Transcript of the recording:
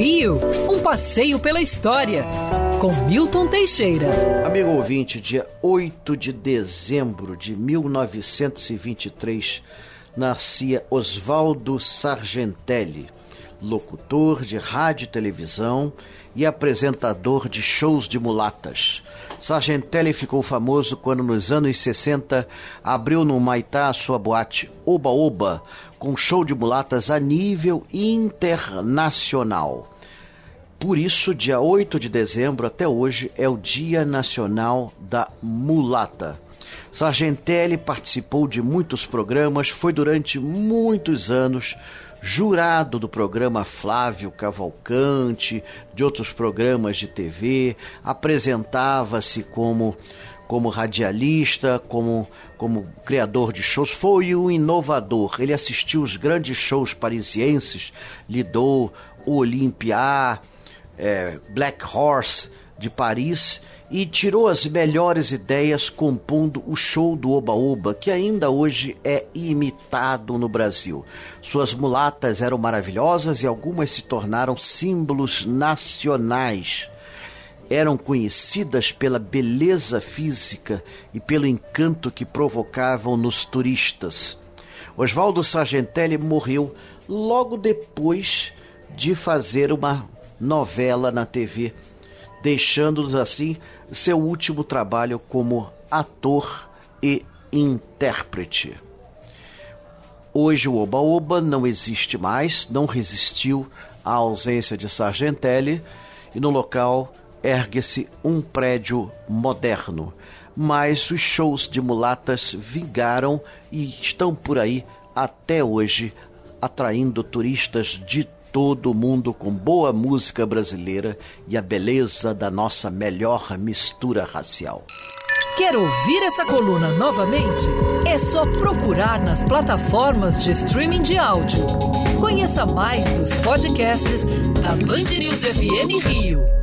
Rio, um passeio pela história, com Milton Teixeira. Amigo ouvinte, dia 8 de dezembro de 1923, nascia Oswaldo Sargentelli, locutor de rádio e televisão e apresentador de shows de mulatas. Sargentelli ficou famoso quando, nos anos 60, abriu no Maitá a sua boate Oba Oba, com show de mulatas a nível internacional. Por isso, dia 8 de dezembro até hoje é o Dia Nacional da Mulata. Sargentelli participou de muitos programas, foi durante muitos anos jurado do programa Flávio Cavalcante, de outros programas de TV, apresentava-se como como radialista, como, como criador de shows, foi um inovador. Ele assistiu os grandes shows parisienses, lidou o Olympia, é, Black Horse de Paris e tirou as melhores ideias compondo o show do Oba Oba, que ainda hoje é imitado no Brasil. Suas mulatas eram maravilhosas e algumas se tornaram símbolos nacionais. Eram conhecidas pela beleza física e pelo encanto que provocavam nos turistas. Oswaldo Sargentelli morreu logo depois de fazer uma novela na TV deixando-nos assim seu último trabalho como ator e intérprete. Hoje o Oba Oba não existe mais, não resistiu à ausência de Sargentelli e no local ergue-se um prédio moderno. Mas os shows de mulatas vingaram e estão por aí até hoje, atraindo turistas de todo mundo com boa música brasileira e a beleza da nossa melhor mistura racial. Quer ouvir essa coluna novamente? É só procurar nas plataformas de streaming de áudio. Conheça mais dos podcasts da Band News FM Rio.